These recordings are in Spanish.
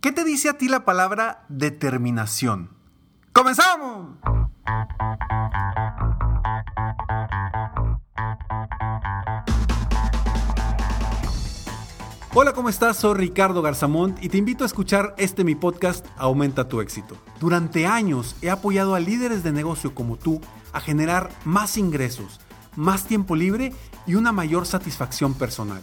¿Qué te dice a ti la palabra determinación? ¡Comenzamos! Hola, ¿cómo estás? Soy Ricardo Garzamont y te invito a escuchar este mi podcast Aumenta tu éxito. Durante años he apoyado a líderes de negocio como tú a generar más ingresos, más tiempo libre y una mayor satisfacción personal.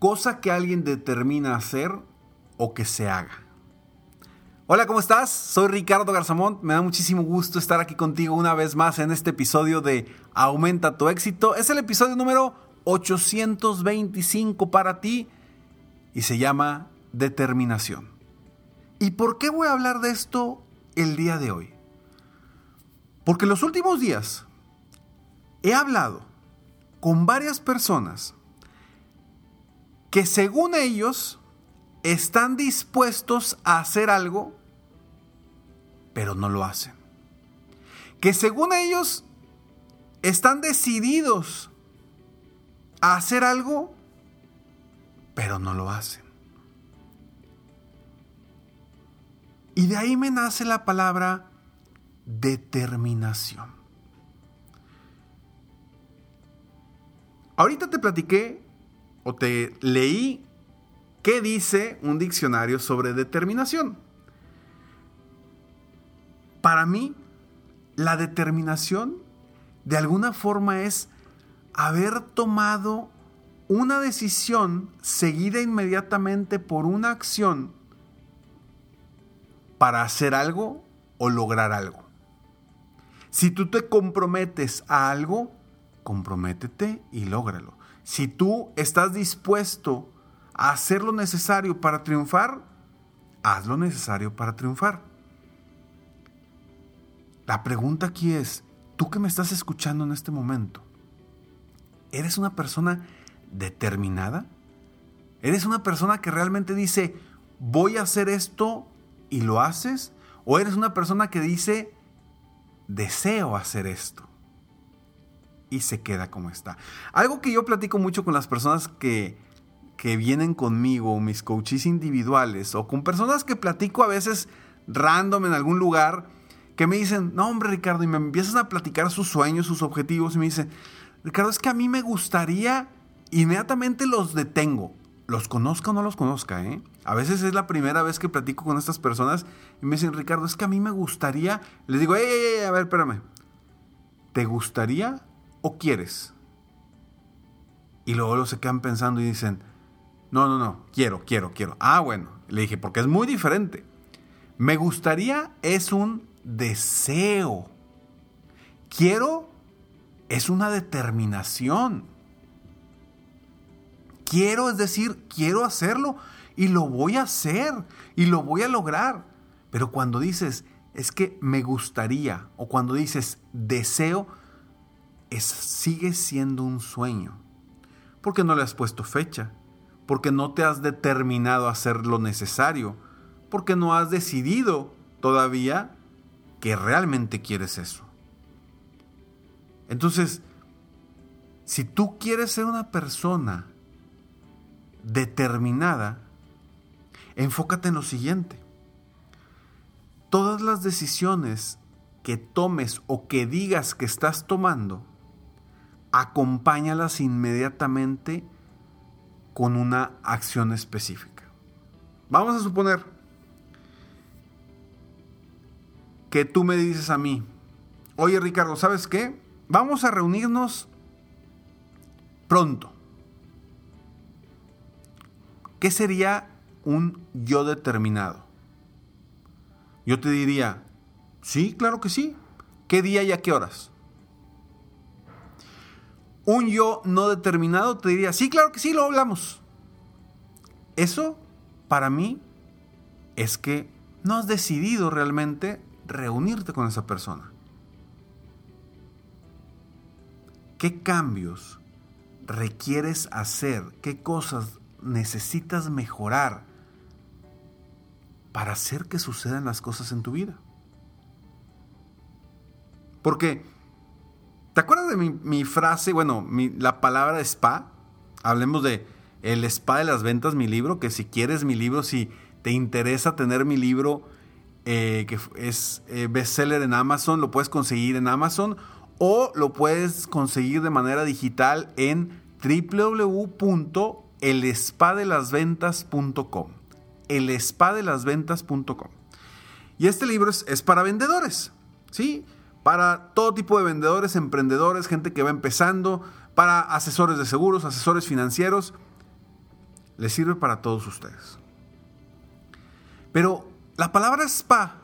Cosa que alguien determina hacer o que se haga. Hola, ¿cómo estás? Soy Ricardo Garzamont. Me da muchísimo gusto estar aquí contigo una vez más en este episodio de Aumenta tu éxito. Es el episodio número 825 para ti y se llama Determinación. ¿Y por qué voy a hablar de esto el día de hoy? Porque los últimos días he hablado con varias personas que según ellos están dispuestos a hacer algo pero no lo hacen. Que según ellos están decididos a hacer algo, pero no lo hacen. Y de ahí me nace la palabra determinación. Ahorita te platiqué o te leí qué dice un diccionario sobre determinación. Para mí, la determinación de alguna forma es haber tomado una decisión seguida inmediatamente por una acción para hacer algo o lograr algo. Si tú te comprometes a algo, comprométete y lógralo. Si tú estás dispuesto a hacer lo necesario para triunfar, haz lo necesario para triunfar. La pregunta aquí es, tú que me estás escuchando en este momento, ¿eres una persona determinada? ¿Eres una persona que realmente dice, voy a hacer esto y lo haces? ¿O eres una persona que dice, deseo hacer esto? Y se queda como está. Algo que yo platico mucho con las personas que, que vienen conmigo, mis coaches individuales, o con personas que platico a veces random en algún lugar, que me dicen, no hombre Ricardo, y me empiezan a platicar sus sueños, sus objetivos, y me dicen, Ricardo, es que a mí me gustaría, inmediatamente los detengo, los conozca o no los conozca, ¿eh? A veces es la primera vez que platico con estas personas y me dicen, Ricardo, es que a mí me gustaría, les digo, ey, ey, ey, a ver, espérame, ¿te gustaría o quieres? Y luego se quedan pensando y dicen, no, no, no, quiero, quiero, quiero. Ah, bueno, le dije, porque es muy diferente. Me gustaría es un deseo. Quiero es una determinación. Quiero es decir, quiero hacerlo y lo voy a hacer y lo voy a lograr. Pero cuando dices, es que me gustaría o cuando dices deseo, sigue siendo un sueño. Porque no le has puesto fecha, porque no te has determinado a hacer lo necesario, porque no has decidido todavía que realmente quieres eso. Entonces, si tú quieres ser una persona determinada, enfócate en lo siguiente. Todas las decisiones que tomes o que digas que estás tomando, acompáñalas inmediatamente con una acción específica. Vamos a suponer que tú me dices a mí, oye Ricardo, ¿sabes qué? Vamos a reunirnos pronto. ¿Qué sería un yo determinado? Yo te diría, sí, claro que sí. ¿Qué día y a qué horas? Un yo no determinado te diría, sí, claro que sí, lo hablamos. Eso, para mí, es que no has decidido realmente reunirte con esa persona. ¿Qué cambios requieres hacer? ¿Qué cosas necesitas mejorar para hacer que sucedan las cosas en tu vida? Porque, ¿te acuerdas de mi, frase, bueno, la palabra spa? Hablemos de el spa de las ventas, mi libro, que si quieres mi libro, si te interesa tener mi libro, eh, que es eh, bestseller en Amazon, lo puedes conseguir en Amazon o lo puedes conseguir de manera digital en www.elespadelasventas.com. Elespadelasventas.com. Y este libro es, es, para vendedores, ¿sí? Para todo tipo de vendedores, emprendedores, gente que va empezando, para asesores de seguros, asesores financieros. Les sirve para todos ustedes. Pero la palabra SPA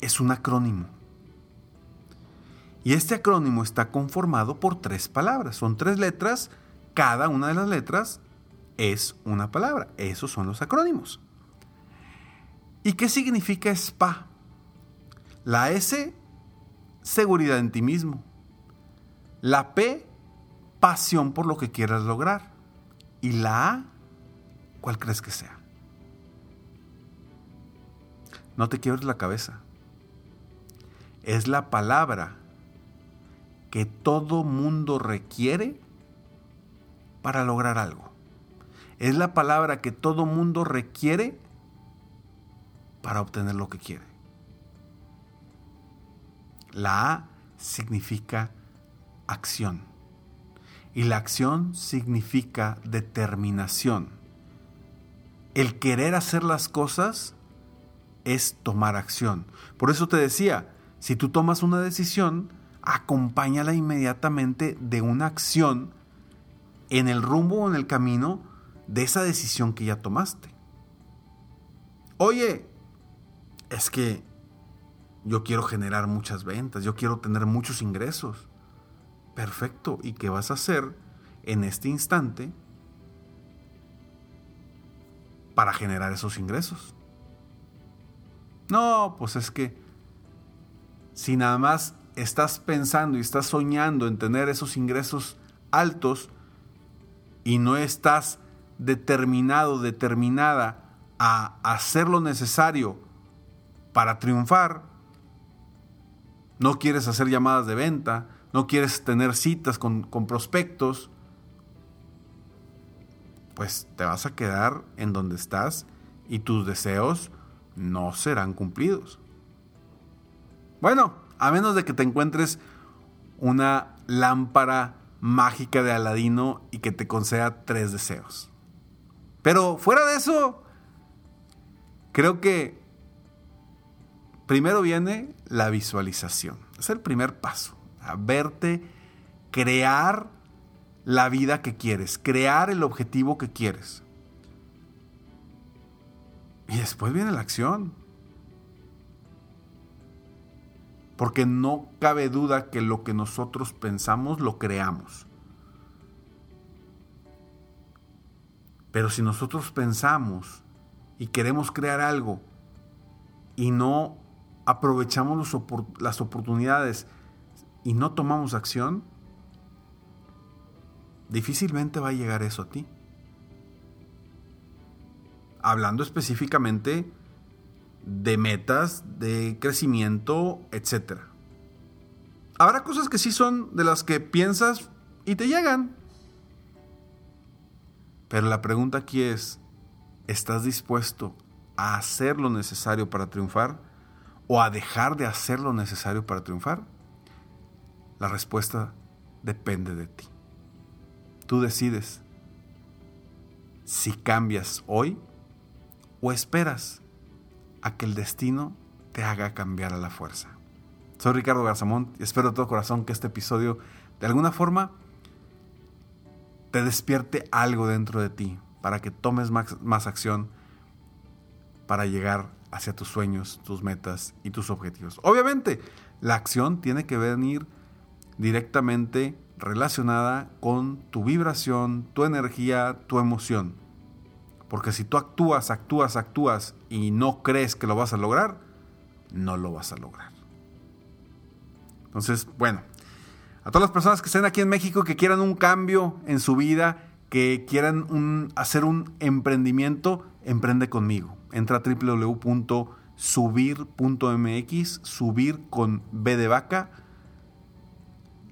es un acrónimo. Y este acrónimo está conformado por tres palabras. Son tres letras. Cada una de las letras es una palabra. Esos son los acrónimos. ¿Y qué significa SPA? La S, seguridad en ti mismo. La P, pasión por lo que quieras lograr. Y la A, ¿cuál crees que sea? No te quiebres la cabeza. Es la palabra que todo mundo requiere para lograr algo. Es la palabra que todo mundo requiere para obtener lo que quiere. La A significa acción. Y la acción significa determinación. El querer hacer las cosas es tomar acción. Por eso te decía, si tú tomas una decisión, acompáñala inmediatamente de una acción en el rumbo o en el camino de esa decisión que ya tomaste. Oye, es que yo quiero generar muchas ventas, yo quiero tener muchos ingresos. Perfecto, ¿y qué vas a hacer en este instante para generar esos ingresos? No, pues es que si nada más estás pensando y estás soñando en tener esos ingresos altos y no estás determinado, determinada a hacer lo necesario para triunfar, no quieres hacer llamadas de venta, no quieres tener citas con, con prospectos, pues te vas a quedar en donde estás y tus deseos no serán cumplidos. Bueno, a menos de que te encuentres una lámpara mágica de Aladino y que te conceda tres deseos. Pero fuera de eso, creo que primero viene la visualización. Es el primer paso. A verte crear la vida que quieres, crear el objetivo que quieres. Y después viene la acción. Porque no cabe duda que lo que nosotros pensamos lo creamos. Pero si nosotros pensamos y queremos crear algo y no aprovechamos las oportunidades y no tomamos acción, difícilmente va a llegar eso a ti. hablando específicamente de metas, de crecimiento, etc. Habrá cosas que sí son de las que piensas y te llegan. Pero la pregunta aquí es, ¿estás dispuesto a hacer lo necesario para triunfar o a dejar de hacer lo necesario para triunfar? La respuesta depende de ti. Tú decides si cambias hoy o esperas a que el destino te haga cambiar a la fuerza. Soy Ricardo Garzamont y espero de todo corazón que este episodio de alguna forma te despierte algo dentro de ti para que tomes más, más acción para llegar hacia tus sueños, tus metas y tus objetivos. Obviamente, la acción tiene que venir directamente relacionada con tu vibración, tu energía, tu emoción. Porque si tú actúas, actúas, actúas y no crees que lo vas a lograr, no lo vas a lograr. Entonces, bueno, a todas las personas que estén aquí en México que quieran un cambio en su vida, que quieran hacer un emprendimiento, emprende conmigo. Entra a www.subir.mx, subir con B de vaca.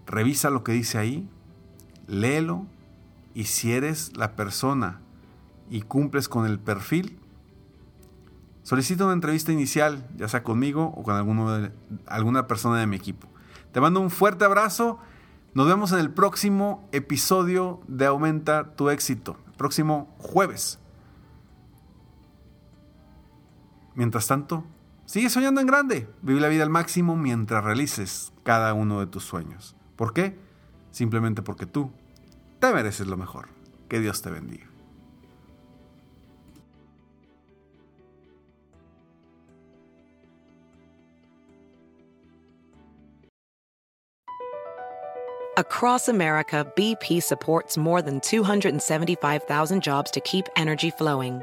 Revisa lo que dice ahí, léelo y si eres la persona y cumples con el perfil, solicita una entrevista inicial, ya sea conmigo o con alguna persona de mi equipo. Te mando un fuerte abrazo. Nos vemos en el próximo episodio de Aumenta tu éxito, próximo jueves. Mientras tanto, sigue soñando en grande. Vive la vida al máximo mientras realices cada uno de tus sueños. ¿Por qué? Simplemente porque tú te mereces lo mejor. Que Dios te bendiga. Across America, BP supports more than 275,000 jobs to keep energy flowing.